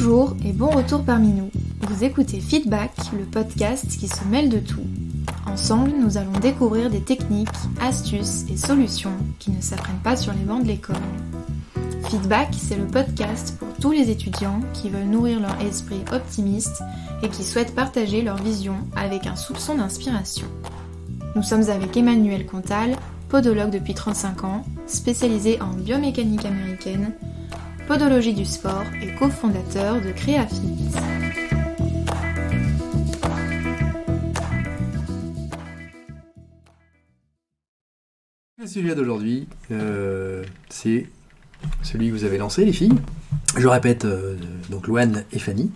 Bonjour et bon retour parmi nous. Vous écoutez Feedback, le podcast qui se mêle de tout. Ensemble, nous allons découvrir des techniques, astuces et solutions qui ne s'apprennent pas sur les bancs de l'école. Feedback, c'est le podcast pour tous les étudiants qui veulent nourrir leur esprit optimiste et qui souhaitent partager leur vision avec un soupçon d'inspiration. Nous sommes avec Emmanuel Contal, podologue depuis 35 ans, spécialisé en biomécanique américaine, podologie du sport et cofondateur de CréaFit. Le sujet d'aujourd'hui, euh, c'est celui que vous avez lancé, les filles. Je répète, euh, donc Louane et Fanny,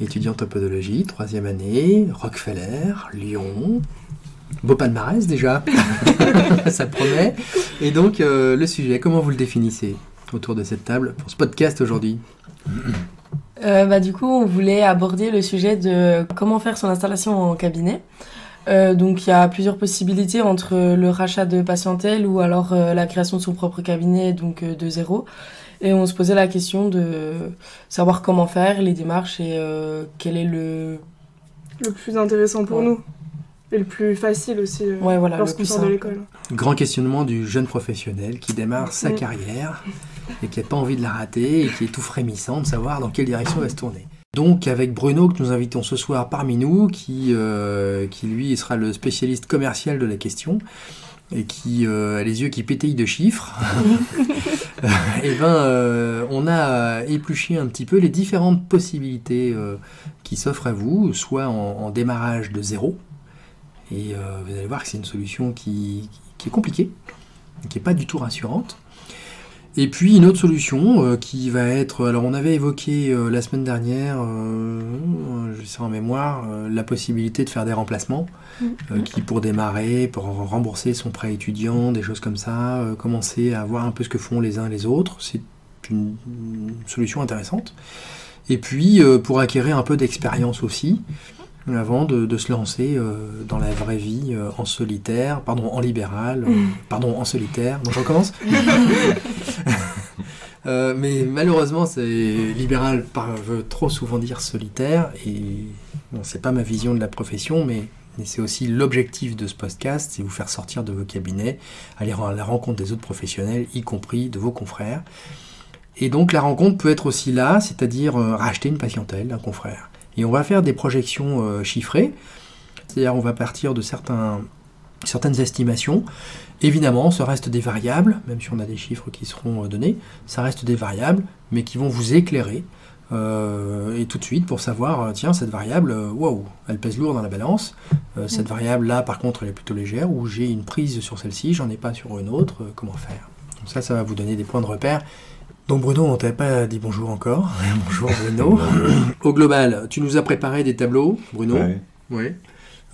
étudiantes en podologie, troisième année, Rockefeller, Lyon. Beau palmarès déjà, ça promet. Et donc, euh, le sujet, comment vous le définissez? Autour de cette table pour ce podcast aujourd'hui Euh, bah, du coup, on voulait aborder le sujet de comment faire son installation en cabinet. Euh, donc, il y a plusieurs possibilités entre le rachat de patientèle ou alors euh, la création de son propre cabinet, donc euh, de zéro. Et on se posait la question de savoir comment faire, les démarches et euh, quel est le. le plus intéressant pour Ouais. nous. Et le plus facile aussi euh, Ouais, voilà, le lorsqu'on plus sort de simple. l'école. Grand questionnement du jeune professionnel qui démarre sa Mm. carrière et qui n'a pas envie de la rater et qui est tout frémissant de savoir dans quelle direction il va se tourner. Donc avec Bruno que nous invitons ce soir parmi nous, qui, euh, qui lui sera le spécialiste commercial de la question et qui euh, a les yeux qui pétillent de chiffres, et ben euh, on a épluché un petit peu les différentes possibilités qui s'offrent à vous, soit en, en démarrage de zéro, et vous allez voir que c'est une solution qui, qui est compliquée, qui n'est pas du tout rassurante. Et puis une autre solution euh, qui va être, alors on avait évoqué euh, la semaine dernière, euh, je sais en mémoire, euh, la possibilité de faire des remplacements, euh, qui pour démarrer, pour rembourser son prêt étudiant, des choses comme ça, commencer à voir un peu ce que font les uns les autres, c'est une, une solution intéressante. Et puis pour acquérir un peu d'expérience aussi, avant de, de se lancer euh, dans la vraie vie euh, en solitaire, pardon, en libéral, euh, pardon, en solitaire. Donc je recommence? Euh, mais malheureusement, c'est libéral par- veut trop souvent dire solitaire et bon, c'est pas ma vision de la profession, mais, c'est aussi l'objectif de ce podcast, c'est vous faire sortir de vos cabinets, aller à la rencontre des autres professionnels, y compris de vos confrères. Et donc la rencontre peut être aussi là, c'est-à-dire euh, racheter une patientèle d'un confrère. Et on va faire des projections euh, chiffrées, c'est-à-dire on va partir de certaines estimations. Évidemment, ça reste des variables, même si on a des chiffres qui seront euh, donnés, ça reste des variables, mais qui vont vous éclairer. euh, et tout de suite pour savoir, euh, tiens, cette variable, waouh, elle pèse lourd dans la balance. Euh, cette variable-là, par contre, elle est plutôt légère, ou j'ai une prise sur celle-ci, j'en ai pas sur une autre, euh, comment faire? Donc ça, ça va vous donner des points de repère. Donc Bruno, on t'avait pas dit bonjour encore. bonjour Bruno. Au global, tu nous as préparé des tableaux, Bruno. Ouais. Oui.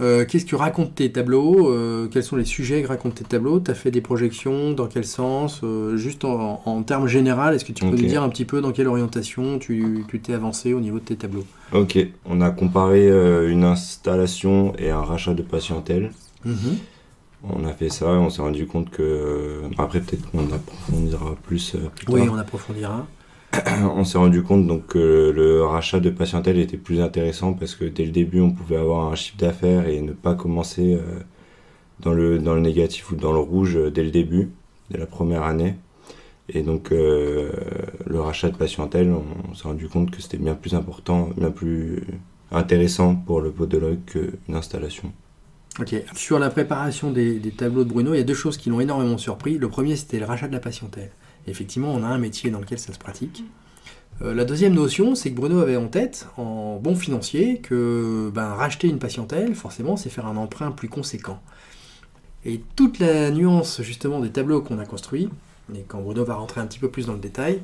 Euh, Qu'est-ce que tu racontes tes tableaux Euh, Quels sont les sujets que racontent tes tableaux Tu as fait des projections Dans quel sens Euh, Juste en, en termes généraux, est-ce que tu peux nous dire un petit peu dans quelle orientation tu t'es avancé au niveau de tes tableaux? Ok, on a comparé une installation et un rachat de patientèle. Mhm. On a fait ça et on s'est rendu compte que. Après, peut-être qu'on approfondira plus plus Oui, tard. on approfondira. On s'est rendu compte donc que le rachat de patientèle était plus intéressant parce que dès le début, on pouvait avoir un chiffre d'affaires et ne pas commencer euh, dans, le, dans le négatif ou dans le rouge euh, dès le début, dès la première année. Et donc, euh, le rachat de patientèle, on, on s'est rendu compte que c'était bien plus important, bien plus intéressant pour le podologue qu'une installation. Ok. Sur la préparation des, des tableaux de Bruno, il y a deux choses qui l'ont énormément surpris. Le premier, c'était le rachat de la patientèle. Effectivement, on a un métier dans lequel ça se pratique. Euh, la deuxième notion, c'est que Bruno avait en tête, en bon financier, que ben, racheter une patientèle, forcément, c'est faire un emprunt plus conséquent. Et toute la nuance, justement, des tableaux qu'on a construits, et quand Bruno va rentrer un petit peu plus dans le détail,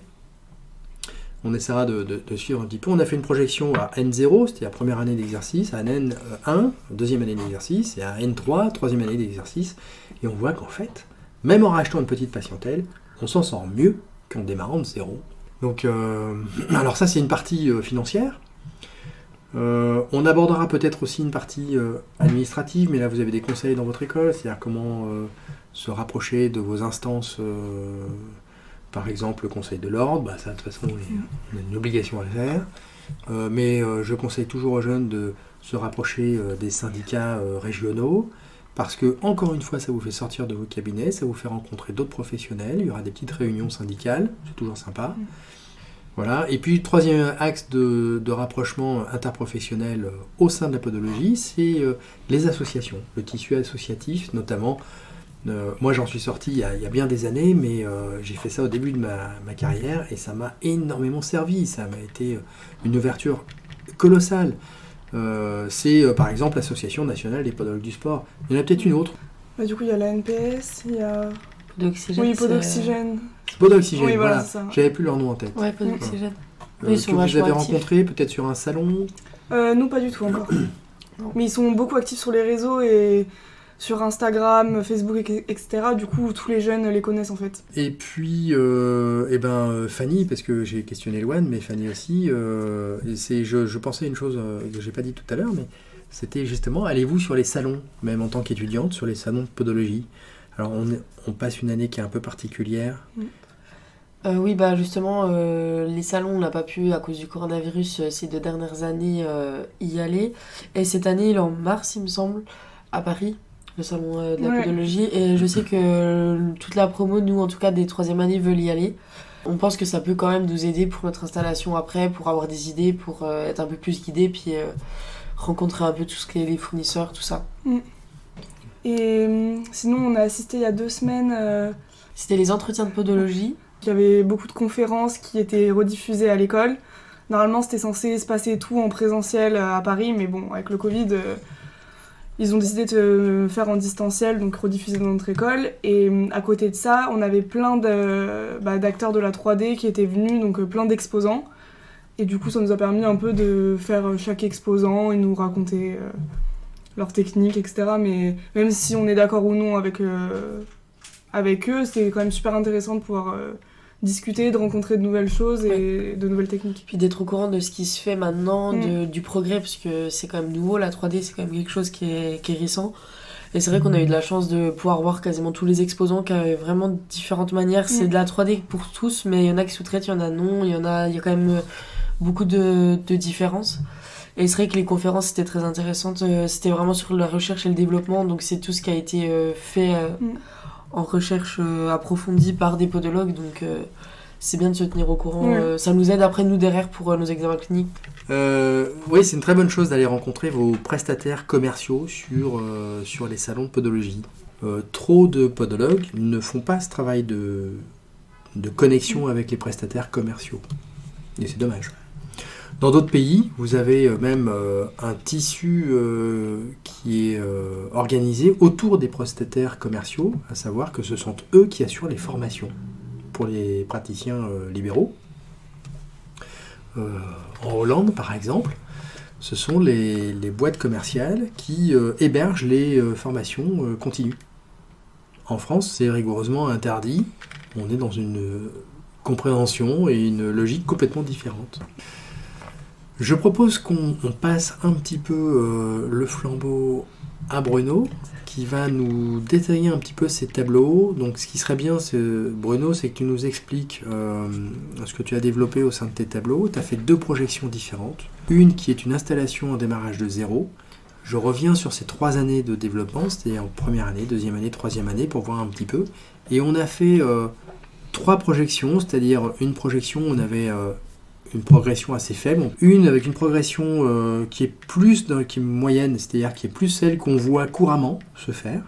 on essaiera de, suivre un petit peu. On a fait une projection à N0, c'était la première année d'exercice, à N1, deuxième année d'exercice, et à N3, troisième année d'exercice. Et on voit qu'en fait, même en rachetant une petite patientèle, on s'en sort mieux qu'en démarrant de zéro. Donc, euh, alors ça, c'est une partie euh, financière. Euh, on abordera peut-être aussi une partie administrative, mais là, vous avez des conseils dans votre école, c'est-à-dire comment se rapprocher de vos instances Par exemple, le Conseil de l'ordre, bah, ça de toute façon, on a une obligation à le faire. Mais je conseille toujours aux jeunes de se rapprocher des syndicats régionaux parce que, encore une fois, ça vous fait sortir de vos cabinets, ça vous fait rencontrer d'autres professionnels, il y aura des petites réunions syndicales, c'est toujours sympa. Mm. Voilà. Et puis, troisième axe de, de rapprochement interprofessionnel euh, au sein de la podologie, c'est euh, les associations, le tissu associatif, notamment. euh, moi, j'en suis sorti il y, a, il y a bien des années, mais euh, j'ai fait ça au début de ma, ma carrière et ça m'a énormément servi. Ça m'a été une ouverture colossale. Euh, c'est euh, par exemple l'Association nationale des podologues du sport. Il y en a peut-être une autre. Bah, du coup, il y a la NPS, il y a. D'oxygène. Oui, c'est- Podoxygène. Podoxygène, Oui, voilà, voilà. J'avais plus leur nom en tête. Ouais, Podoxygène. Euh, Oui, ils que vous avez rencontré peut-être sur un salon. Euh, nous, pas du tout encore. Mais ils sont beaucoup actifs sur les réseaux et sur Instagram, Facebook, et- etc. Du coup, tous les jeunes les connaissent en fait. Et puis, euh, eh ben, euh, Fanny, parce que j'ai questionné Loane, mais Fanny aussi, euh, c'est, je, je pensais à une chose euh, que j'ai pas dit tout à l'heure, mais c'était justement, allez-vous sur les salons, même en tant qu'étudiante, sur les salons de podologie? Alors, on, passe une année qui est un peu particulière. Euh, oui, bah justement, euh, les salons, on n'a pas pu, à cause du coronavirus, euh, ces deux dernières années, euh, y aller. Et cette année, il est en mars, il me semble, à Paris, le salon euh, de la Ouais. podologie. Et je sais que euh, toute la promo, nous, en tout cas, des troisième années, veulent y aller. On pense que ça peut quand même nous aider pour notre installation après, pour avoir des idées, pour euh, être un peu plus guidé, puis rencontrer un peu tout ce qui est les fournisseurs, tout ça. Et hum, sinon, on a assisté il y a deux semaines. C'était les entretiens de podologie. Il y avait beaucoup de conférences qui étaient rediffusées à l'école. Normalement, c'était censé se passer tout en présentiel à Paris, mais bon, avec le Covid, ils ont décidé de euh, faire en distanciel, donc rediffuser dans notre école. Et hum, à côté de ça, on avait plein bah, d'acteurs de la 3D qui étaient venus, donc euh, plein d'exposants. Et du coup, ça nous a permis un peu de faire euh, chaque exposant et nous raconter euh, leurs techniques, etc. Mais même si on est d'accord ou non avec, euh, eux, c'est quand même super intéressant de pouvoir euh, discuter, de rencontrer de nouvelles choses et de nouvelles techniques. Puis d'être au courant de ce qui se fait maintenant, Mm. de- du progrès, parce que c'est quand même nouveau, la 3D c'est quand même quelque chose qui est, qui est récent. Et c'est vrai qu'on a eu de la chance de pouvoir voir quasiment tous les exposants qui avaient vraiment différentes manières. C'est Mm. de la 3D pour tous, mais il y en a qui sous-traitent, il y en a non, il y en a, il y a quand même euh, beaucoup de, de différences. Et c'est vrai que les conférences étaient très intéressantes, euh, c'était vraiment sur la recherche et le développement, donc c'est tout ce qui a été euh, fait Mm. En recherche euh, approfondie par des podologues, donc euh, c'est bien de se tenir au courant. Ouais. euh, ça nous aide après nous derrière pour euh, nos examens cliniques. Euh, oui, c'est une très bonne chose d'aller rencontrer vos prestataires commerciaux sur, euh, sur les salons de podologie. Euh, trop de podologues ne font pas ce travail de, de connexion avec les prestataires commerciaux. Et c'est dommage. Dans d'autres pays, vous avez euh, même euh, un tissu euh, qui est organisé autour des prestataires commerciaux, à savoir que ce sont eux qui assurent les formations pour les praticiens libéraux. En Hollande, par exemple, ce sont les, boîtes commerciales qui hébergent les formations continues. En France, c'est rigoureusement interdit. On est dans une compréhension et une logique complètement différente. Je propose qu'on on passe un petit peu euh, le flambeau à Bruno, qui va nous détailler un petit peu ces tableaux. Donc, ce qui serait bien, Bruno, c'est que tu nous expliques euh, ce que tu as développé au sein de tes tableaux. Tu as fait deux projections différentes. Une qui est une installation en démarrage de zéro. Je reviens sur ces trois années de développement, c'est-à-dire première année, deuxième année, troisième année, pour voir un petit peu. Et on a fait euh, trois projections, c'est-à-dire une projection, on avait une progression assez faible, une avec une progression euh, qui est plus qui moyenne, c'est-à-dire qui est plus celle qu'on voit couramment se faire,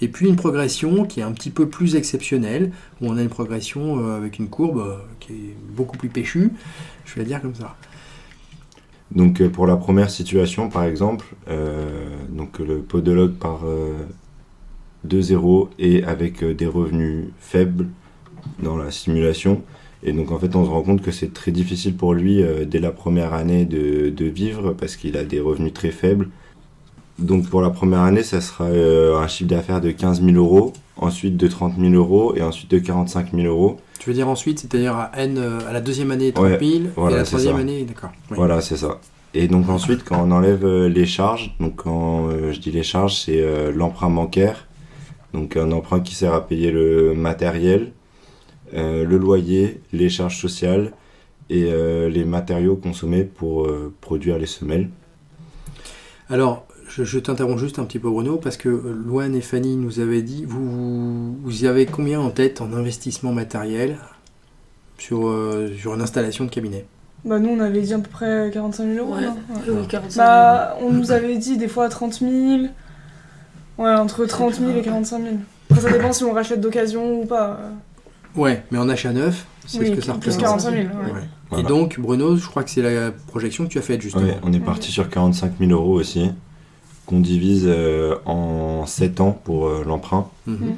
et puis une progression qui est un petit peu plus exceptionnelle, où on a une progression euh, avec une courbe euh, qui est beaucoup plus péchue, je vais la dire comme ça. Donc pour la première situation, par exemple, donc le podologue de zéro et avec des revenus faibles dans la simulation. Et donc en fait, on se rend compte que c'est très difficile pour lui euh, dès la première année de, de vivre parce qu'il a des revenus très faibles. Donc pour la première année, ça sera euh, un chiffre d'affaires de 15 000 euros, ensuite de 30 000 euros et ensuite de 45 000 euros. Tu veux dire ensuite, c'est-à-dire à, N, euh, à la deuxième année 30 000, Ouais, et voilà, à la troisième ça. année, d'accord. oui. Voilà, c'est ça. Et donc ensuite, quand on enlève les charges, donc quand je dis les charges, c'est l'emprunt bancaire, donc un emprunt qui sert à payer le matériel, le loyer, les charges sociales et euh, les matériaux consommés pour euh, produire les semelles. Alors, je, je t'interromps juste un petit peu, Bruno, parce que euh, Loane et Fanny nous avaient dit, vous, vous, y avez combien en tête en investissement matériel sur, euh, sur une installation de cabinet? Bah, nous, on avait dit à peu près 45 000 euros. Ouais. non? Ouais. Oui, 45 Bah, on nous avait dit des fois 30 000. Ouais, entre 30 000 et 45 000. Après, ça dépend si on rachète d'occasion ou pas. Ouais, mais en achat neuf, c'est Oui, ce que ça plus représente. 45 000. ouais. Ouais. Voilà. Et donc, Bruno, je crois que c'est la projection que tu as faite justement. Ouais, on est parti sur 45 000 euros aussi, qu'on divise euh, en 7 ans pour euh, l'emprunt. Mhm.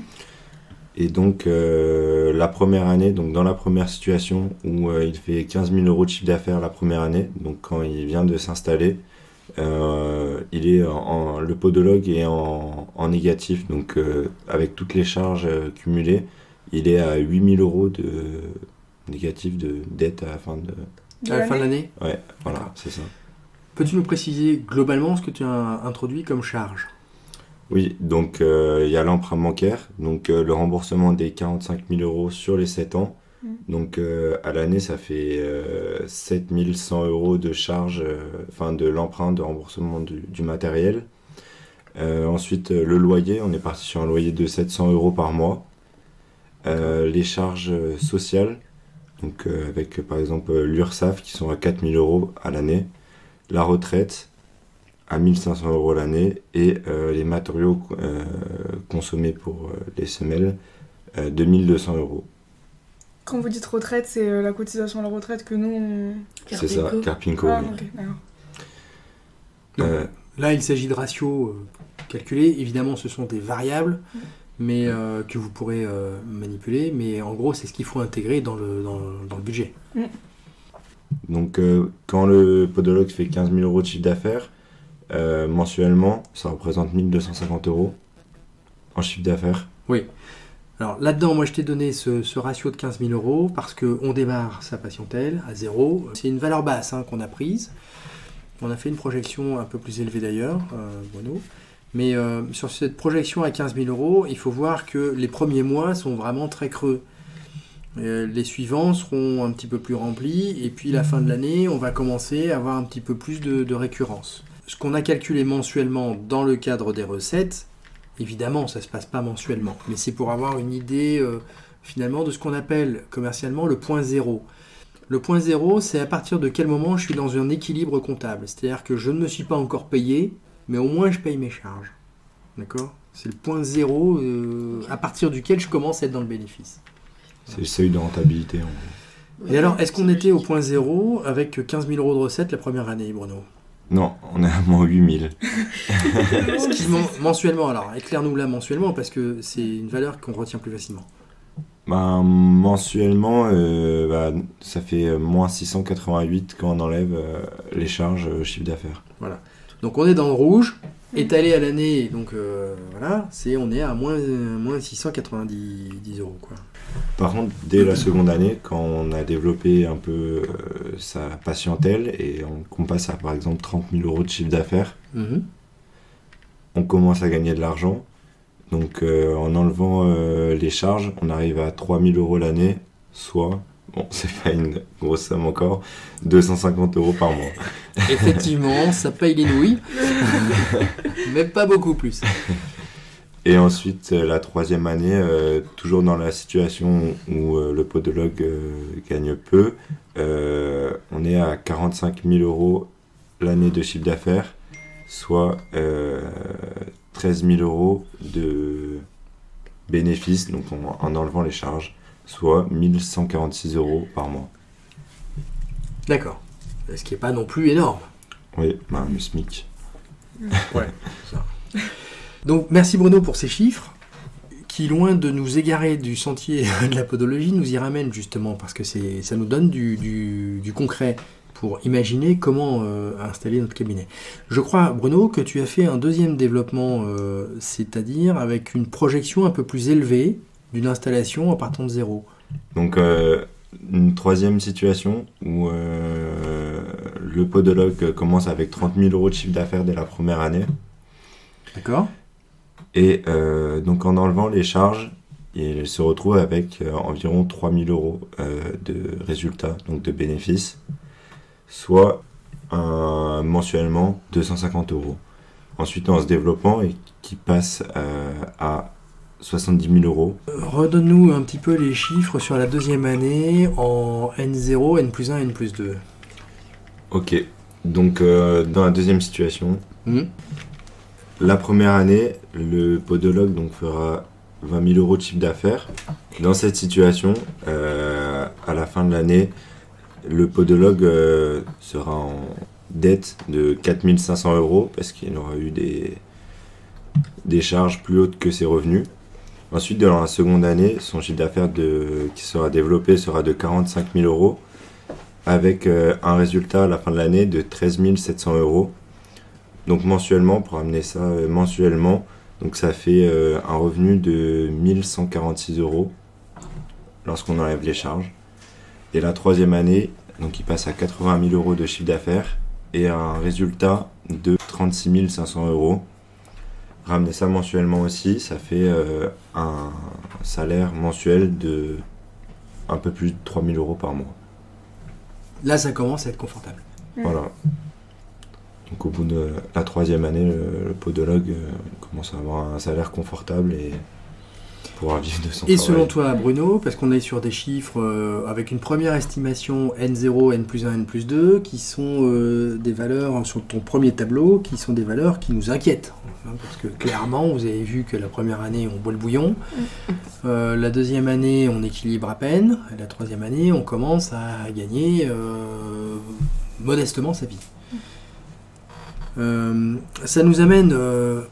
Et donc, euh, la première année, donc dans la première situation où euh, il fait 15 000 euros de chiffre d'affaires la première année, donc quand il vient de s'installer, euh, il est en, en- le podologue est en, en négatif, donc euh, avec toutes les charges euh, cumulées, il est à 8 000 euros de négatif de dette à la fin de. De À la fin de l'année? Ouais, voilà, c'est ça. Peux-tu nous préciser globalement ce que tu as introduit comme charge? Oui, donc euh, il y a l'emprunt bancaire, donc euh, le remboursement des 45 000 euros sur les 7 ans. Mm. Donc euh, à l'année, ça fait euh, 7 100 euros de charge, euh, enfin de l'emprunt de remboursement du, du matériel. Euh, ensuite, le loyer, on est parti sur un loyer de 700 euros par mois. Euh, les charges euh, sociales, donc euh, avec par exemple l'URSSAF qui sont à 4 000 euros à l'année. La retraite, à 1500 euros l'année et euh, les matériaux euh, consommés pour euh, les semelles, euh, 2200 euros. Quand vous dites retraite, c'est la cotisation à la retraite que nous, on... C'est ça, Carpinco. Ah, oui. Euh, Là, il s'agit de ratios euh, calculés. Évidemment, ce sont des variables, mais euh, que vous pourrez euh, manipuler. Mais en gros, c'est ce qu'il faut intégrer dans le, dans, dans le budget. donc euh, quand le podologue fait 15 000 euros de chiffre d'affaires, euh, mensuellement, ça représente 1250 euros en chiffre d'affaires. Alors là-dedans, moi, je t'ai donné ce, ce ratio de 15 000 euros parce qu'on démarre sa patientèle à zéro. C'est une valeur basse hein, qu'on a prise. On a fait une projection un peu plus élevée d'ailleurs, euh, Bruno. Mais euh, sur cette projection à 15 000 euros, il faut voir que les premiers mois sont vraiment très creux. Euh, les suivants seront un petit peu plus remplis, et puis la fin de l'année, on va commencer à avoir un petit peu plus de, récurrence. Ce qu'on a calculé mensuellement dans le cadre des recettes, évidemment, ça ne se passe pas mensuellement, mais c'est pour avoir une idée euh, finalement de ce qu'on appelle commercialement le point zéro. Le point zéro, c'est à partir de quel moment je suis dans un équilibre comptable. C'est-à-dire que je ne me suis pas encore payé, mais au moins je paye mes charges. D'accord? C'est le point zéro euh, à partir duquel je commence à être dans le bénéfice. C'est le seuil de rentabilité. en gros. Et alors, est-ce qu'on était au point zéro avec 15 000 euros de recettes la première année, Bruno? Non, on est à moins 8 000. Ce qui, men- Mensuellement, alors, éclaire-nous là mensuellement, parce que c'est une valeur qu'on retient plus facilement. Ben, mensuellement, euh, bah, ça fait euh, moins 688 quand on enlève euh, les charges euh, chiffre d'affaires. Donc on est dans le rouge, étalé à l'année, donc euh, voilà, c'est on est à moins, euh, moins 690 10 euros quoi. Par contre, dès la seconde année, quand on a développé un peu euh, sa patientèle et on- qu'on passe à par exemple 30 000 euros de chiffre d'affaires, Mhm. on commence à gagner de l'argent. Donc euh, en enlevant euh, les charges, on arrive à 3 000 euros l'année, soit, bon, c'est pas une grosse somme encore, 250 euros par mois. Effectivement, ça paye les nouilles, mais pas beaucoup plus. Et ensuite, euh, la troisième année, euh, toujours dans la situation où euh, le podologue euh, gagne peu, on est à 45 000 euros l'année de chiffre d'affaires, soit euh, 13 000 euros de bénéfices, donc en, en enlevant les charges, soit 1146 euros par mois. D'accord. Ce qui n'est pas non plus énorme. Oui, ben, le SMIC. Donc merci Bruno pour ces chiffres qui, loin de nous égarer du sentier de la podologie, nous y ramènent justement parce que c'est, ça nous donne du, du- du concret pour imaginer comment euh, installer notre cabinet. Je crois, Bruno, que tu as fait un deuxième développement, euh, c'est-à-dire avec une projection un peu plus élevée d'une installation en partant de zéro. Donc, euh, une troisième situation où euh, le podologue commence avec 30 000 euros de chiffre d'affaires dès la première année. D'accord Et euh, donc, en enlevant les charges, il se retrouve avec environ 3000 euros euh, de résultats, donc de bénéfices, soit un, mensuellement 250 euros. Ensuite, en se développant, et qui passe à 70 000 euros. Redonne-nous un petit peu les chiffres sur la deuxième année en N0, N plus 1, N plus 2. Ok, donc euh, dans la deuxième situation, Hmm la première année, le podologue donc, fera 20 000 euros de chiffre d'affaires. Dans cette situation, euh, à la fin de l'année, le podologue euh, sera en dette de 4 500 euros parce qu'il aura eu des, des charges plus hautes que ses revenus. Ensuite, dans la seconde année, son chiffre d'affaires qui sera développé sera de 45 000 euros avec euh, un résultat à la fin de l'année de 13 700 euros. Donc mensuellement, pour amener ça euh, mensuellement, donc ça fait euh, un revenu de 1146 euros lorsqu'on enlève les charges. Et la troisième année, donc il passe à 80 000 euros de chiffre d'affaires et un résultat de 36 500 euros. Ramener ça mensuellement aussi, ça fait euh, un salaire mensuel de un peu plus de 3 000 euros par mois. Là, ça commence à être confortable. Mm. Voilà. Donc au bout de la troisième année, le, le podologue euh, commence à avoir un salaire confortable et pouvoir vivre de son Et travail. selon toi, Bruno, parce qu'on est sur des chiffres euh, avec une première estimation N0, N plus 1, N plus 2, qui sont euh, des valeurs sur ton premier tableau, qui sont des valeurs qui nous inquiètent. hein, parce que clairement, vous avez vu que la première année, on boit le bouillon. Euh, la deuxième année, on équilibre à peine. Et la troisième année, on commence à gagner euh, modestement sa vie. Euh, ça nous amène euh,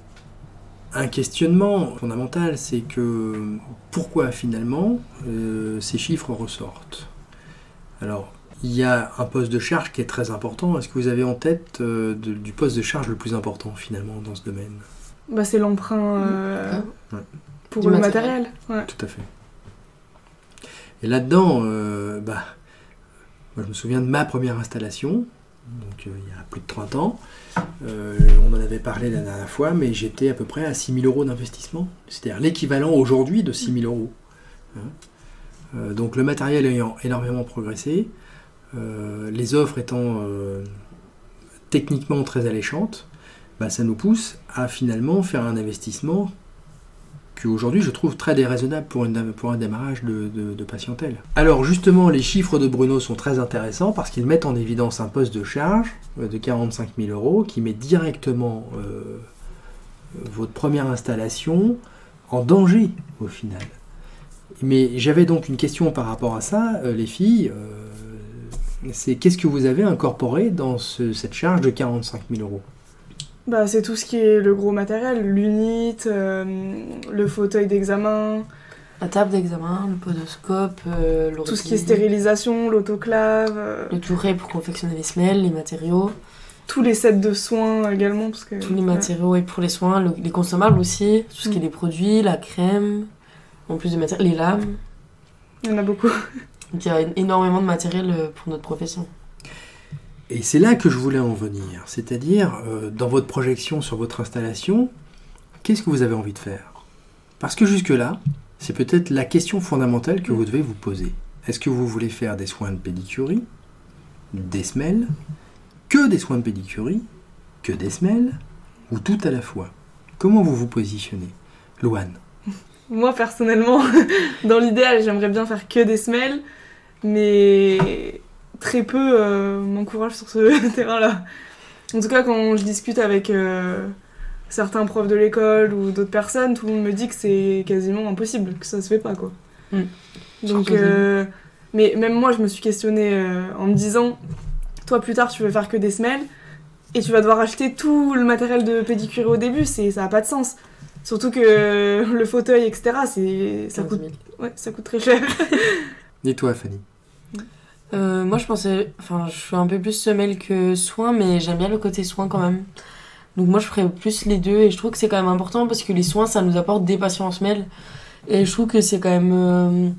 un questionnement fondamental, c'est que pourquoi finalement euh, ces chiffres ressortent? Alors, il y a un poste de charge qui est très important. Est-ce que vous avez en tête euh, de- du poste de charge le plus important finalement dans ce domaine? Bah, c'est l'emprunt euh, Ouais. pour Du le matériel. matériel. Ouais. Tout à fait. Et là-dedans, euh, bah, moi je me souviens de ma première installation, donc euh, il y a plus de 30 ans. Euh, on en avait parlé la dernière fois, mais j'étais à peu près à 6 000 euros d'investissement. C'est-à-dire l'équivalent aujourd'hui de 6 000 euros. Hein. Euh, donc le matériel ayant énormément progressé, euh, les offres étant techniquement très alléchantes, bah, ça nous pousse à finalement faire un investissement qu'aujourd'hui je trouve très déraisonnable pour, un démarrage de, patientèle. Alors justement, les chiffres de Bruno sont très intéressants parce qu'ils mettent en évidence un poste de charge euh, de 45 000 euros qui met directement euh, votre première installation en danger au final. Mais j'avais donc une question par rapport à ça, euh, les filles. c'est qu'est-ce que vous avez incorporé dans ce- cette charge de 45 000 euros? Bah, c'est tout ce qui est le gros matériel, l'unit, euh, le fauteuil d'examen, La table d'examen, le podoscope, euh, tout ce qui est stérilisation, l'autoclave, euh, Le touret pour confectionner les semelles, les matériaux, tous les sets de soins également. Parce que, tous les ouais. matériaux et pour les soins, le- les consommables aussi, tout ce qui est Mm. les produits, la crème, en plus de matériel, les lames. Il y en a beaucoup. Donc il y a énormément de matériel euh, pour notre profession. Et c'est là que je voulais en venir. C'est-à-dire, euh, dans votre projection sur votre installation, qu'est-ce que vous avez envie de faire? Parce que jusque-là, c'est peut-être la question fondamentale que vous devez vous poser. Est-ce que vous voulez faire des soins de pédicurie, des semelles, que des soins de pédicurie, que des semelles, ou tout à la fois? Comment vous vous positionnez? Louane Moi, personnellement, dans l'idéal, j'aimerais bien faire que des semelles, mais très peu euh, m'encouragent sur ce terrain-là. En tout cas, quand je discute avec euh, certains profs de l'école ou d'autres personnes, tout le monde me dit que c'est quasiment impossible, que ça se fait pas, quoi. Mm. Donc, euh, mais même moi, je me suis questionnée euh, en me disant, toi, plus tard, tu veux faire que des semelles, et tu vas devoir acheter tout le matériel de pédicure au début, c'est ça a pas de sens. Surtout que le fauteuil, etc., c'est ça 15 coûte 000. Ouais, ça coûte très cher. Et toi, Fanny Euh, moi, je pensais. Enfin, je suis un peu plus semelle que soin, mais j'aime bien le côté soin quand même. Donc, moi, je ferais plus les deux et je trouve que c'est quand même important parce que les soins, ça nous apporte des patients en semelle. Et je trouve que c'est quand même euh,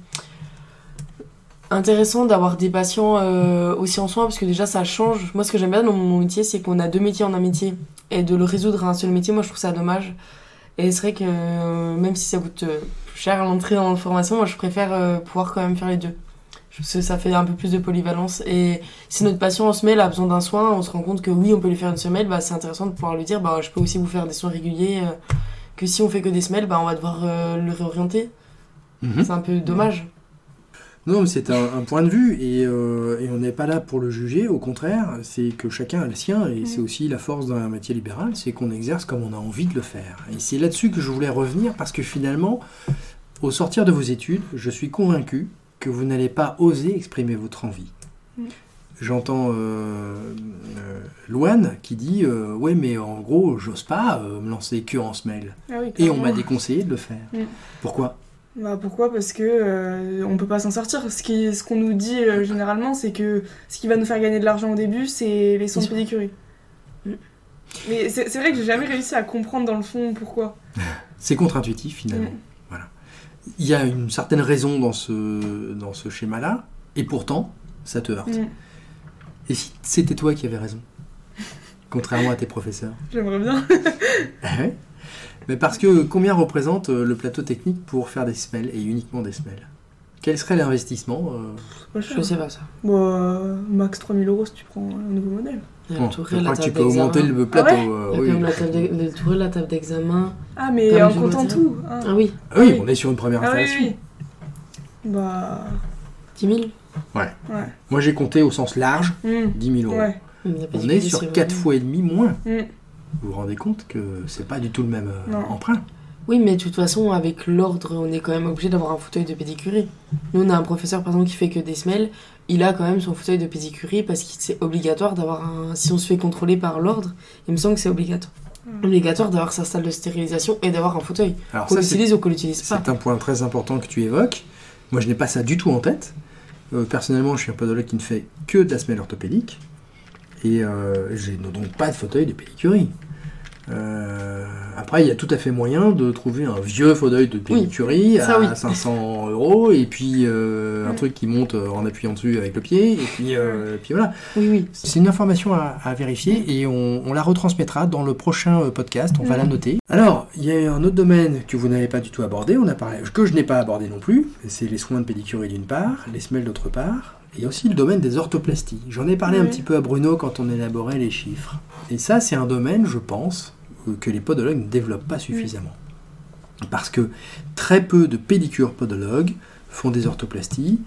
intéressant d'avoir des patients euh, aussi en soins parce que déjà, ça change. Moi, ce que j'aime bien dans mon métier, c'est qu'on a deux métiers en un métier. Et de le résoudre à un seul métier, moi, je trouve ça dommage. Et c'est vrai que même si ça coûte cher l'entrée en formation, moi je préfère pouvoir quand même faire les deux. Parce que ça fait un peu plus de polyvalence. Et si notre patient en semelle a besoin d'un soin, on se rend compte que oui, on peut lui faire une semelle, bah, c'est intéressant de pouvoir lui dire bah, je peux aussi vous faire des soins réguliers. euh, que si on fait que des semelles, bah, on va devoir euh, le réorienter. Mhm. C'est un peu dommage. Non, mais c'est un, un point de vue et, euh, et on n'est pas là pour le juger. Au contraire, c'est que chacun a le sien et c'est aussi la force d'un métier libéral, c'est qu'on exerce comme on a envie de le faire. Et c'est là-dessus que je voulais revenir parce que finalement, au sortir de vos études, je suis convaincu que vous n'allez pas oser exprimer votre envie. J'entends euh, euh, Loane qui dit euh, Ouais, mais en gros, j'ose pas euh, me lancer que en semelle. Ah oui, Et on m'a déconseillé de le faire. Pourquoi? Bah pourquoi? Parce que euh, on peut pas s'en sortir. Ce qui, ce qu'on nous dit euh, généralement, c'est que ce qui va nous faire gagner de l'argent au début, c'est les soins de pédicurie. Mais c'est c'est vrai que j'ai jamais réussi à comprendre dans le fond pourquoi. C'est contre-intuitif finalement. Mm. Il y a une certaine raison dans ce, dans ce schéma-là, et pourtant, ça te heurte. Mm. Et si c'était toi qui avais raison Contrairement à tes professeurs? J'aimerais bien. Ah ouais? Mais parce que combien représente euh, le plateau technique pour faire des semelles, et uniquement des semelles? Quel serait l'investissement euh? Je sais pas ça. Bon, euh, max 3000 euros si tu prends un nouveau modèle. Bon, Je crois que tu table peux augmenter d'examen. le plateau. Ah ouais euh, Il y a oui. quand même la table tourelle, la table d'examen. Ah, mais en comptant matériel. tout. hein. Ah oui, Ah oui, oui. on est sur une première Ah oui, installation. oui. Bah. 10 000 Ouais. Moi j'ai compté au sens large Mm. 10 000 euros. Ouais. On de est sur c'est 4 vraiment- fois et demi moins. Mm. Vous vous rendez compte que c'est pas du tout le même euh, Non. emprunt Oui, mais de toute façon, avec l'ordre, on est quand même obligé d'avoir un fauteuil de pédicurie. Nous, on a un professeur, par exemple, qui fait que des semelles. Il a quand même son fauteuil de pédicurie parce que c'est obligatoire d'avoir un. Si on se fait contrôler par l'ordre, il me semble que c'est obligatoire. Mm. Obligatoire d'avoir sa salle de stérilisation et d'avoir un fauteuil. Alors Qu'on l'utilise ou qu'on l'utilise pas. C'est un point très important que tu évoques. Moi, je n'ai pas ça du tout en tête. Euh, personnellement, je suis un podologue qui ne fait que de la semelle orthopédique. Et euh, j'ai donc pas de fauteuil de pédicurie. Euh, après, il y a tout à fait moyen de trouver un vieux fauteuil de pédicurie ça, à oui. 500 euros et puis euh, un truc qui monte euh, en appuyant dessus avec le pied. Et puis, euh, et puis voilà. Oui, oui. C'est une information à, à vérifier et on, on la retransmettra dans le prochain podcast. On va Mhm. la noter. Alors, il y a un autre domaine que vous n'avez pas du tout abordé. On a parlé, que je n'ai pas abordé non plus. C'est les soins de pédicurie d'une part, les semelles d'autre part. Et il y a aussi le domaine des orthoplasties. J'en ai parlé un Oui. petit peu à Bruno quand on élaborait les chiffres. Et ça, c'est un domaine, je pense, que les podologues ne développent pas suffisamment. Parce que très peu de pédicures podologues font des orthoplasties.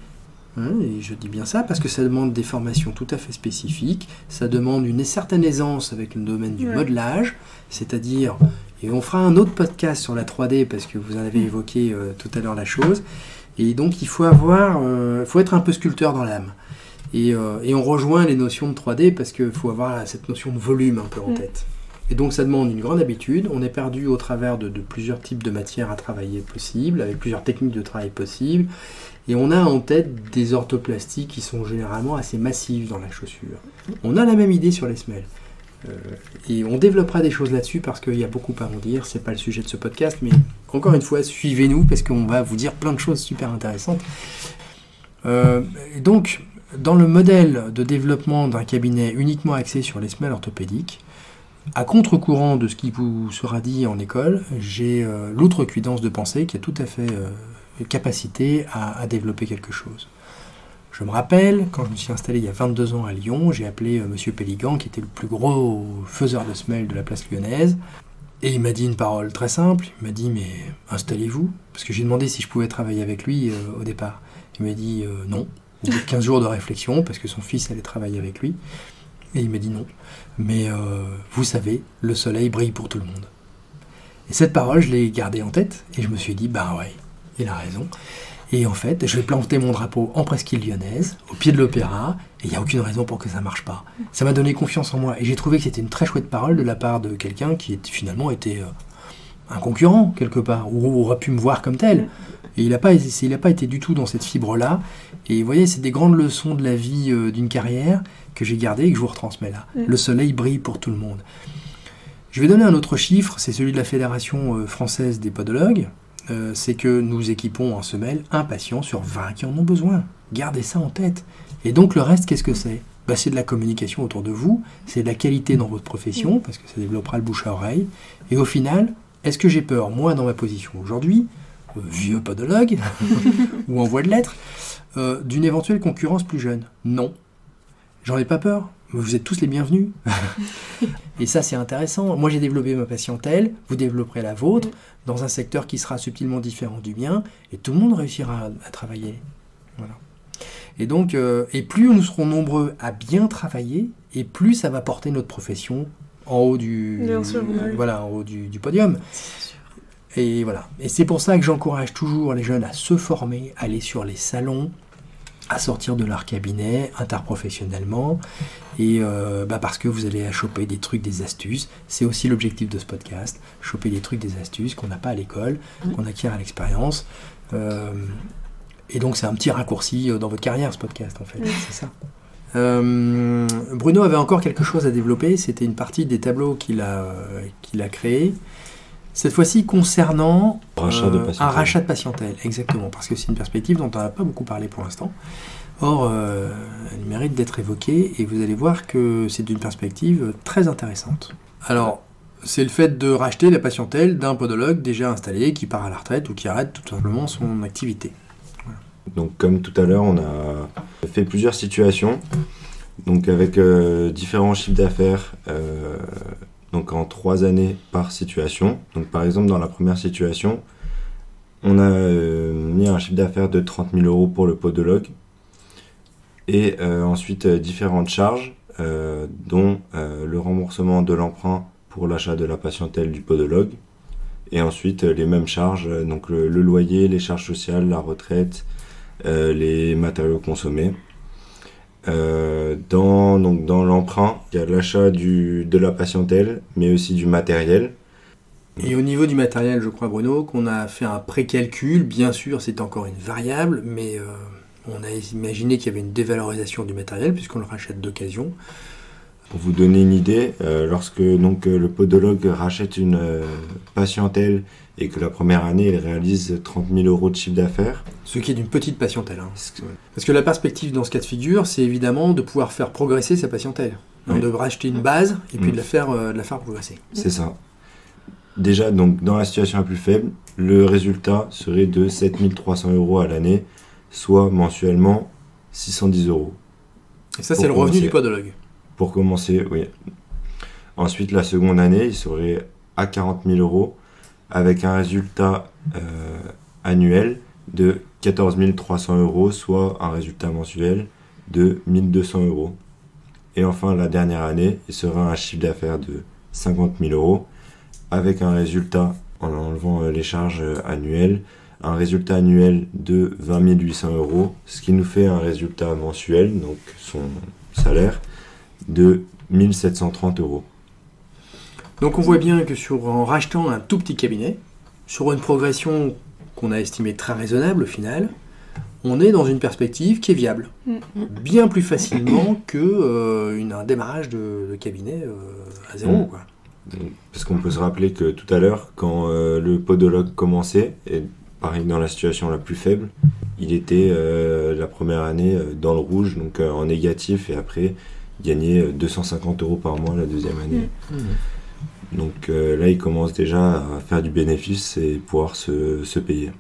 Hein, et je dis bien ça parce que ça demande des formations tout à fait spécifiques, ça demande une certaine aisance avec le domaine du Ouais. modelage, c'est-à-dire, et on fera un autre podcast sur la 3D parce que vous en avez évoqué euh, tout à l'heure la chose, et donc il faut avoir, euh, faut être un peu sculpteur dans l'âme. Et, euh, et on rejoint les notions de 3D parce qu'il faut avoir cette notion de volume un peu en tête. Et donc ça demande une grande habitude. On est perdu au travers de, plusieurs types de matières à travailler possibles, avec plusieurs techniques de travail possibles. Et on a en tête des orthoplasties qui sont généralement assez massives dans la chaussure. On a la même idée sur les semelles. Euh, et on développera des choses là-dessus parce qu'il y a beaucoup à en dire. C'est pas le sujet de ce podcast, mais encore une fois, suivez-nous parce qu'on va vous dire plein de choses super intéressantes. Euh, donc, dans le modèle de développement d'un cabinet uniquement axé sur les semelles orthopédiques, à contre-courant de ce qui vous sera dit en école, j'ai euh, l'outrecuidance de penser qu'il y a tout à fait euh, capacité à, à développer quelque chose. Je me rappelle, quand je me suis installé il y a 22 ans à Lyon, j'ai appelé euh, Monsieur Pelligan, qui était le plus gros faiseur de semelles de la place lyonnaise, et il m'a dit une parole très simple, il m'a dit mais installez-vous, parce que j'ai demandé si je pouvais travailler avec lui euh, au départ. Il m'a dit euh, non, au bout de 15 jours de réflexion, parce que son fils allait travailler avec lui, et il m'a dit non. Mais euh, vous savez, le soleil brille pour tout le monde. Et cette parole, je l'ai gardée en tête, et je me suis dit, bah ouais, il a raison. Et en fait, je vais planter mon drapeau en presqu'île lyonnaise, au pied de l'opéra, et il n'y a aucune raison pour que ça marche pas. Ça m'a donné confiance en moi, et j'ai trouvé que c'était une très chouette parole de la part de quelqu'un qui finalement était euh, un concurrent, quelque part, ou aurait pu me voir comme tel. Et il n'a pas, il a pas été du tout dans cette fibre-là. Et vous voyez, c'est des grandes leçons de la vie euh, d'une carrière que j'ai gardées et que je vous retransmets là. Le soleil brille pour tout le monde. Je vais donner un autre chiffre, c'est celui de la Fédération euh, française des podologues. Euh, c'est que nous équipons en semelle un patient sur 20 qui en ont besoin. Gardez ça en tête. Et donc le reste, qu'est-ce que c'est? Bah, C'est de la communication autour de vous, c'est de la qualité dans votre profession, parce que ça développera le bouche à oreille. Et au final, est-ce que j'ai peur, moi, dans ma position aujourd'hui, euh, vieux podologue ou en voie de lettres, euh, d'une éventuelle concurrence plus jeune? Non. J'en ai pas peur. Vous êtes tous les bienvenus. et ça, c'est intéressant. Moi, j'ai développé ma patientèle, vous développerez la vôtre, dans un secteur qui sera subtilement différent du mien, et tout le monde réussira à, à travailler. Voilà. Et donc, euh, et plus nous serons nombreux à bien travailler, et plus ça va porter notre profession en haut du, Bien sûr, oui. voilà, en haut du, du podium. Et voilà. Et c'est pour ça que j'encourage toujours les jeunes à se former, à aller sur les salons, à sortir de leur cabinet interprofessionnellement. Et euh, bah parce que vous allez choper des trucs, des astuces. C'est aussi l'objectif de ce podcast. Choper des trucs, des astuces qu'on n'a pas à l'école, qu'on acquiert à l'expérience. Euh, et donc c'est un petit raccourci euh, dans votre carrière ce podcast en fait. C'est ça. Euh, Bruno avait encore quelque chose à développer. C'était une partie des tableaux qu'il a, qu'il a créés. Cette fois-ci concernant Rachat euh, un rachat de patientèle, exactement, parce que c'est une perspective dont on n'a pas beaucoup parlé pour l'instant. Or, euh, elle mérite d'être évoquée et vous allez voir que c'est une perspective très intéressante. Alors, c'est le fait de racheter la patientèle d'un podologue déjà installé qui part à la retraite ou qui arrête tout simplement son activité. Donc comme tout à l'heure, on a fait plusieurs situations, donc avec euh, différents chiffres d'affaires, euh, donc en trois années par situation. Par exemple dans la première situation, on a euh, mis un chiffre d'affaires de 30 000 euros pour le podologue, et ensuite différentes charges, dont le remboursement de l'emprunt pour l'achat de la patientèle du podologue, et ensuite les mêmes charges, donc le, loyer, les charges sociales, la retraite, les matériaux consommés. Euh, dans l'emprunt, il y a l'achat de la patientèle, mais aussi du matériel. Et au niveau du matériel, je crois, Bruno, qu'on a fait un pré-calcul. Bien sûr, c'est encore une variable, mais euh, on a imaginé qu'il y avait une dévalorisation du matériel puisqu'on le rachète d'occasion. Pour vous donner une idée, euh, lorsque donc euh, le podologue rachète une euh, patientèle et que la première année il réalise 30 000 euros de chiffre d'affaires, Ce qui est d'une petite patientèle. hein. Parce que la perspective dans ce cas de figure, c'est évidemment de pouvoir faire progresser sa patientèle. Oui. De racheter une base et puis Mm. de, la faire, euh, de la faire progresser. c'est ça. Déjà donc dans la situation la plus faible, le résultat serait de 7 300 euros à l'année, soit mensuellement 610 euros. Et ça, c'est le revenu du podologue. Pour commencer, oui. Ensuite, la seconde année, il serait à 40 000 euros avec un résultat euh, annuel de 14 300 euros, soit un résultat mensuel de 1200 euros. Et enfin, la dernière année, il sera un chiffre d'affaires de 50 000 euros avec un résultat, en enlevant euh, les charges euh, annuelles, un résultat annuel de 20 800 euros, ce qui nous fait un résultat mensuel, donc son salaire, de 1730 euros. Donc on voit bien que sur, en rachetant un tout petit cabinet, sur une progression qu'on a estimée très raisonnable au final, on est dans une perspective qui est viable. Mm. Bien plus facilement que euh, une- un démarrage de, de cabinet euh, à zéro. Mm. Quoi. Parce qu'on peut se rappeler que tout à l'heure, quand euh, le podologue commençait, et pareil dans la situation la plus faible, il était euh, la première année dans le rouge, donc euh, en négatif, et après il gagnait euh, 250 euros par mois la deuxième année. Donc euh, là, il commence déjà à faire du bénéfice et pouvoir se, se payer.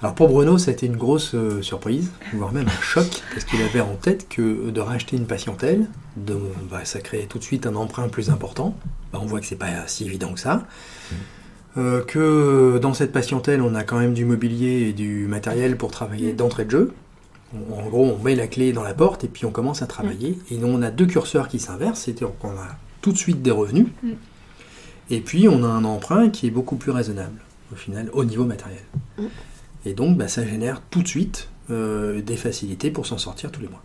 Alors pour Bruno, ça a été une grosse euh, surprise, voire même un choc, parce qu'il avait en tête que de racheter une patientèle, bah, ça créait tout de suite un emprunt plus important. Bah, on voit que c'est pas si évident que ça. Euh, que dans cette patientèle, on a quand même du mobilier et du matériel pour travailler d'entrée de jeu. On- En gros, on met la clé dans la porte et puis on commence à travailler. Et donc, on a deux curseurs qui s'inversent, c'est-à-dire qu'on a tout de suite des revenus. Mm. Et puis, on a un emprunt qui est beaucoup plus raisonnable, au final, au niveau matériel. Et donc, bah, ça génère tout de suite euh, des facilités pour s'en sortir tous les mois.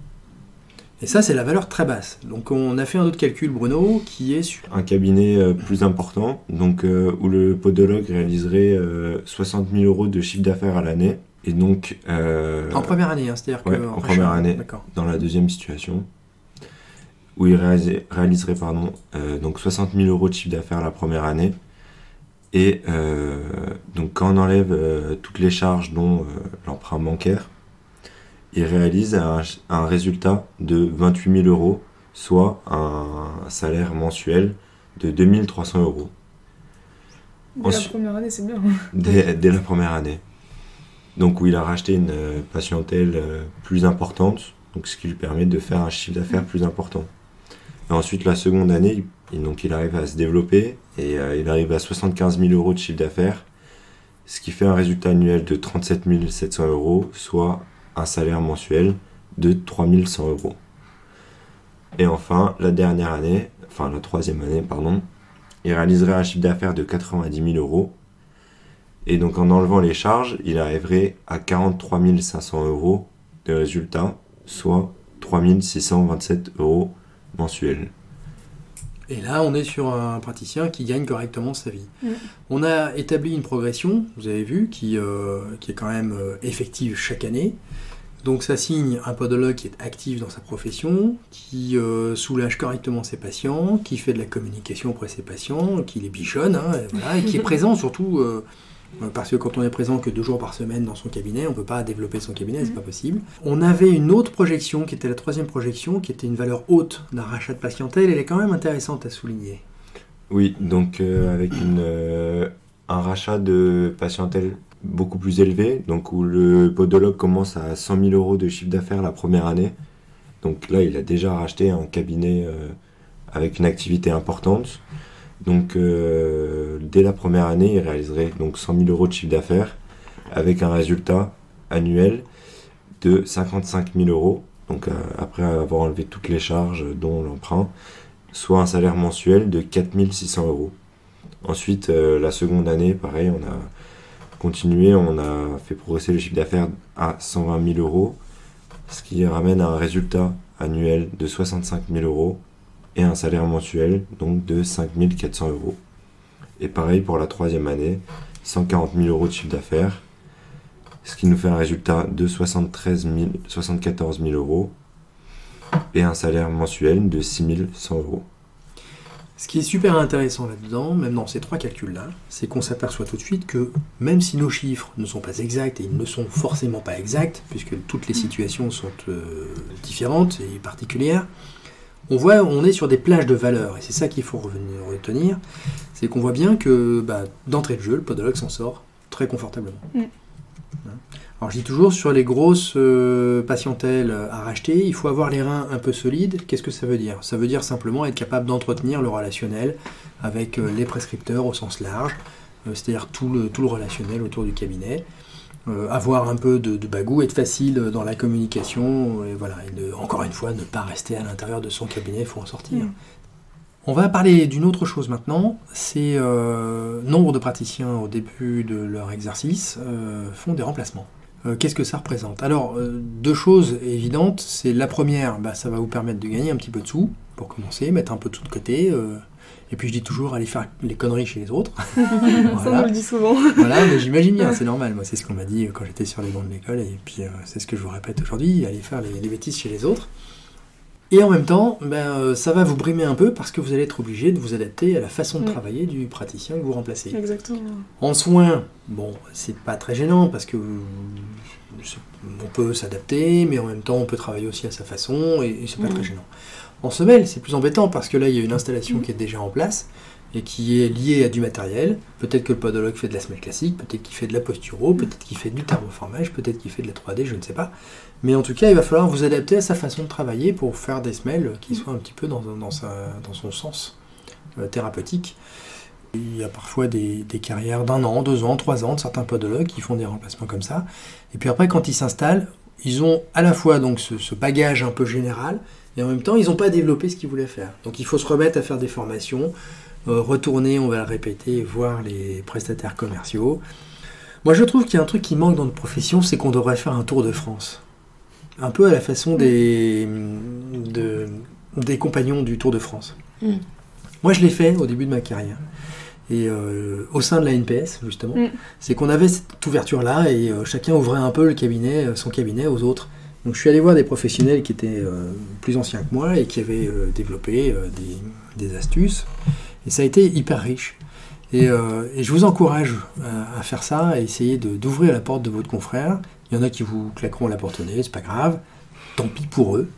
Et ça, c'est la valeur très basse. Donc, on a fait un autre calcul, Bruno, qui est sur... Un cabinet euh, plus important, donc euh, où le podologue réaliserait euh, 60 000 euros de chiffre d'affaires à l'année. Et donc, euh, En première année, hein, c'est-à-dire que... ouais, en première année. Dans la deuxième situation, où il réaliserait pardon, euh, donc 60 000 euros de chiffre d'affaires la première année. Et euh, donc quand on enlève euh, toutes les charges dont euh, l'emprunt bancaire, il réalise un, un résultat de 28 000 euros, soit un salaire mensuel de 2300 euros Dès la première année, c'est bien. dès, dès la première année. Donc où il a racheté une euh, patientèle euh, plus importante, ce qui lui permet de faire un chiffre d'affaires plus important. Et ensuite la seconde année, il, donc il arrive à se développer et euh, il arrive à 75 000 euros de chiffre d'affaires, ce qui fait un résultat annuel de 37 700 euros, soit un salaire mensuel de 3 100 euros. Et enfin, la dernière année, enfin la troisième année, pardon, il réaliserait un chiffre d'affaires de 90 000 euros. Et donc en enlevant les charges, il arriverait à 43 500 euros de résultat, soit 3 627 euros mensuels. Et là, on est sur un praticien qui gagne correctement sa vie. On a établi une progression, vous avez vu, qui, euh, qui est quand même euh, effective chaque année. Donc ça signe un podologue qui est actif dans sa profession, qui euh, soulage correctement ses patients, qui fait de la communication auprès de ses patients, qui les bichonne, hein, et, voilà, et qui est présent surtout, euh, parce que quand on est présent que deux jours par semaine dans son cabinet, on ne peut pas développer son cabinet, c'est pas possible. On avait une autre projection, qui était la troisième projection, qui était une valeur haute d'un rachat de patientèle, elle est quand même intéressante à souligner. Oui, donc euh, avec une, euh, un rachat de patientèle beaucoup plus élevé, donc où le podologue commence à 100 000 euros de chiffre d'affaires la première année. Donc là, il a déjà racheté un cabinet euh, avec une activité importante. Donc euh, dès la première année, il réaliserait donc 100 000 euros de chiffre d'affaires avec un résultat annuel de 55 000 euros. Donc euh, après avoir enlevé toutes les charges, dont l'emprunt, soit un salaire mensuel de 4 600 euros. Ensuite, euh, la seconde année, pareil, on a continué, on a fait progresser le chiffre d'affaires à 120 000 euros, ce qui ramène à un résultat annuel de 65 000 euros et un salaire mensuel donc de 5 400 euros. Et pareil pour la troisième année, 140 000 euros de chiffre d'affaires, ce qui nous fait un résultat de 73 000, 74 000 euros et un salaire mensuel de 6 100 euros. Ce qui est super intéressant là-dedans, même dans ces trois calculs-là, c'est qu'on s'aperçoit tout de suite que même si nos chiffres ne sont pas exacts, et ils ne sont forcément pas exacts, puisque toutes les situations sont euh, différentes et particulières, on voit on est sur des plages de valeurs, et c'est ça qu'il faut revenir retenir, c'est qu'on voit bien que bah, d'entrée de jeu, le podologue s'en sort très confortablement. Mm. Hein. Alors je dis toujours, sur les grosses euh, patientèles à racheter, il faut avoir les reins un peu solides. Qu'est-ce que ça veut dire? Ça veut dire simplement être capable d'entretenir le relationnel avec euh, les prescripteurs au sens large, euh, c'est-à-dire tout le, tout le relationnel autour du cabinet. Euh, avoir un peu de, de bagou, être facile dans la communication, et voilà, et encore une fois, ne pas rester à l'intérieur de son cabinet, il faut en sortir. Mm. On va parler d'une autre chose maintenant, c'est euh, nombre de praticiens au début de leur exercice euh, font des remplacements. Qu'est-ce que ça représente? Alors, deux choses évidentes. C'est la première, bah, ça va vous permettre de gagner un petit peu de sous, pour commencer, mettre un peu de sous de côté. Euh, et puis je dis toujours, aller faire les conneries chez les autres. Ça, on Voilà. le dit souvent. Voilà, mais j'imagine bien, c'est normal. Moi, c'est ce qu'on m'a dit quand j'étais sur les bancs de l'école, et puis euh, c'est ce que je vous répète aujourd'hui, aller faire les, les bêtises chez les autres. Et en même temps, ben, euh, ça va vous brimer un peu parce que vous allez être obligé de vous adapter à la façon de Mm. travailler du praticien que vous remplacez. Exactement. En soins, bon, c'est pas très gênant parce que euh, on peut s'adapter, mais en même temps, on peut travailler aussi à sa façon et, c'est pas Mhm. très gênant. En semelle, c'est plus embêtant parce que là, il y a une installation Mhm. qui est déjà en place et qui est liée à du matériel. Peut-être que le podologue fait de la semelle classique, peut-être qu'il fait de la posturo, peut-être qu'il fait du thermoformage, peut-être qu'il fait de la 3D, je ne sais pas. Mais en tout cas, il va falloir vous adapter à sa façon de travailler pour faire des semelles qui soient un petit peu dans, dans, son sens euh, thérapeutique. Il y a parfois des, carrières d'un an, deux ans, trois ans de certains podologues qui font des remplacements comme ça. Et puis après, quand ils s'installent, ils ont à la fois donc ce, bagage un peu général, et en même temps, ils n'ont pas développé ce qu'ils voulaient faire. Donc il faut se remettre à faire des formations, retourner, on va le répéter, voir les prestataires commerciaux. Moi, je trouve qu'il y a un truc qui manque dans notre profession, c'est qu'on devrait faire un tour de France. Un peu à la façon des, de- des compagnons du Tour de France. Mm. Moi, je l'ai fait au début de ma carrière. Et euh, au sein de la NPS, justement, Mm. c'est qu'on avait cette ouverture-là et euh, chacun ouvrait un peu le cabinet, euh, son cabinet aux autres. Donc je suis allé voir des professionnels qui étaient euh, plus anciens que moi et qui avaient euh, développé euh, des, des astuces. Et ça a été hyper riche. Et, euh, et je vous encourage à, à faire ça, à essayer d'ouvrir la porte de votre confrère. Il y en a qui vous claqueront la porte au nez, c'est pas grave. Tant pis pour eux,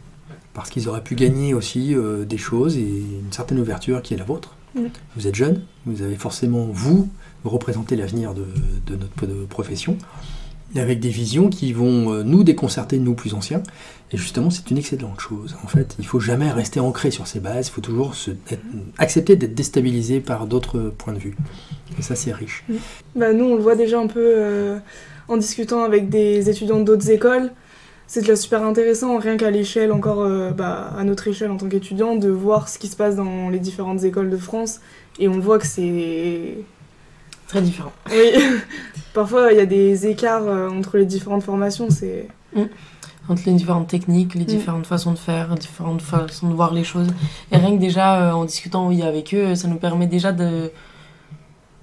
parce qu'ils auraient pu gagner aussi euh, des choses et une certaine ouverture qui est la vôtre. Vous êtes jeune, vous avez forcément, vous, représentez l'avenir de, de notre profession. Avec des visions qui vont euh, nous déconcerter, nous plus anciens. Et justement, c'est une excellente chose. En fait, il faut jamais rester ancré sur ses bases, il faut toujours se, accepter d'être déstabilisé par d'autres points de vue. Et ça, c'est riche. Bah, nous, on le voit déjà un peu euh, en discutant avec des étudiants d'autres écoles. C'est déjà super intéressant, rien qu'à l'échelle, encore euh, bah, à notre échelle en tant qu'étudiant, de voir ce qui se passe dans les différentes écoles de France. Et on voit que c'est. Très différent. Oui, parfois il y a des écarts euh, entre les différentes formations. C'est. Entre les différentes techniques, les Mm. différentes façons de faire, différentes façons de voir les choses. Et rien que déjà, euh, en discutant oui, avec eux, ça nous permet déjà de,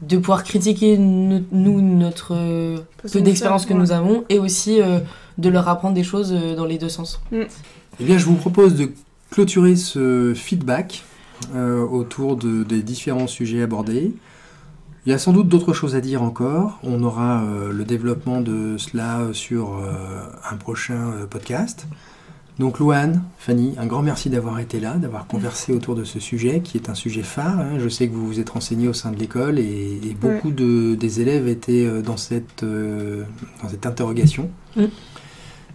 de pouvoir critiquer no- nous, notre euh, peu de d'expérience que nous avons, et aussi euh, de leur apprendre des choses euh, dans les deux sens. Eh bien, je vous propose de clôturer ce feedback euh, autour de- des différents sujets abordés. Il y a sans doute d'autres choses à dire encore. On aura euh, le développement de cela sur euh, un prochain euh, podcast. Donc, Louane, Fanny, un grand merci d'avoir été là, d'avoir conversé autour de ce sujet qui est un sujet phare. hein. Je sais que vous vous êtes renseigné au sein de l'école et, et beaucoup de, des élèves étaient euh, dans cette, euh, dans cette interrogation. Mm.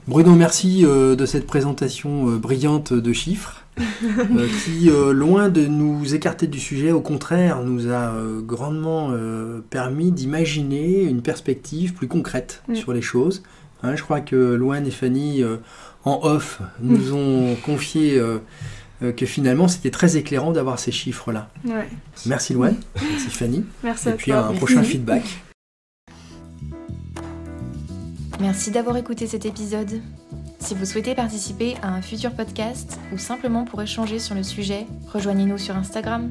Bruno, merci euh, de cette présentation euh, brillante de chiffres, euh, qui, euh, loin de nous écarter du sujet, au contraire, nous a euh, grandement euh, permis d'imaginer une perspective plus concrète Mm. sur les choses. Hein, je crois que Loane et Fanny, euh, en off, nous ont confié euh, euh, que finalement, c'était très éclairant d'avoir ces chiffres-là. Ouais. Merci Loane, merci Fanny, Merci et à puis toi. un Merci. prochain feedback. Merci d'avoir écouté cet épisode. Si vous souhaitez participer à un futur podcast ou simplement pour échanger sur le sujet, rejoignez-nous sur Instagram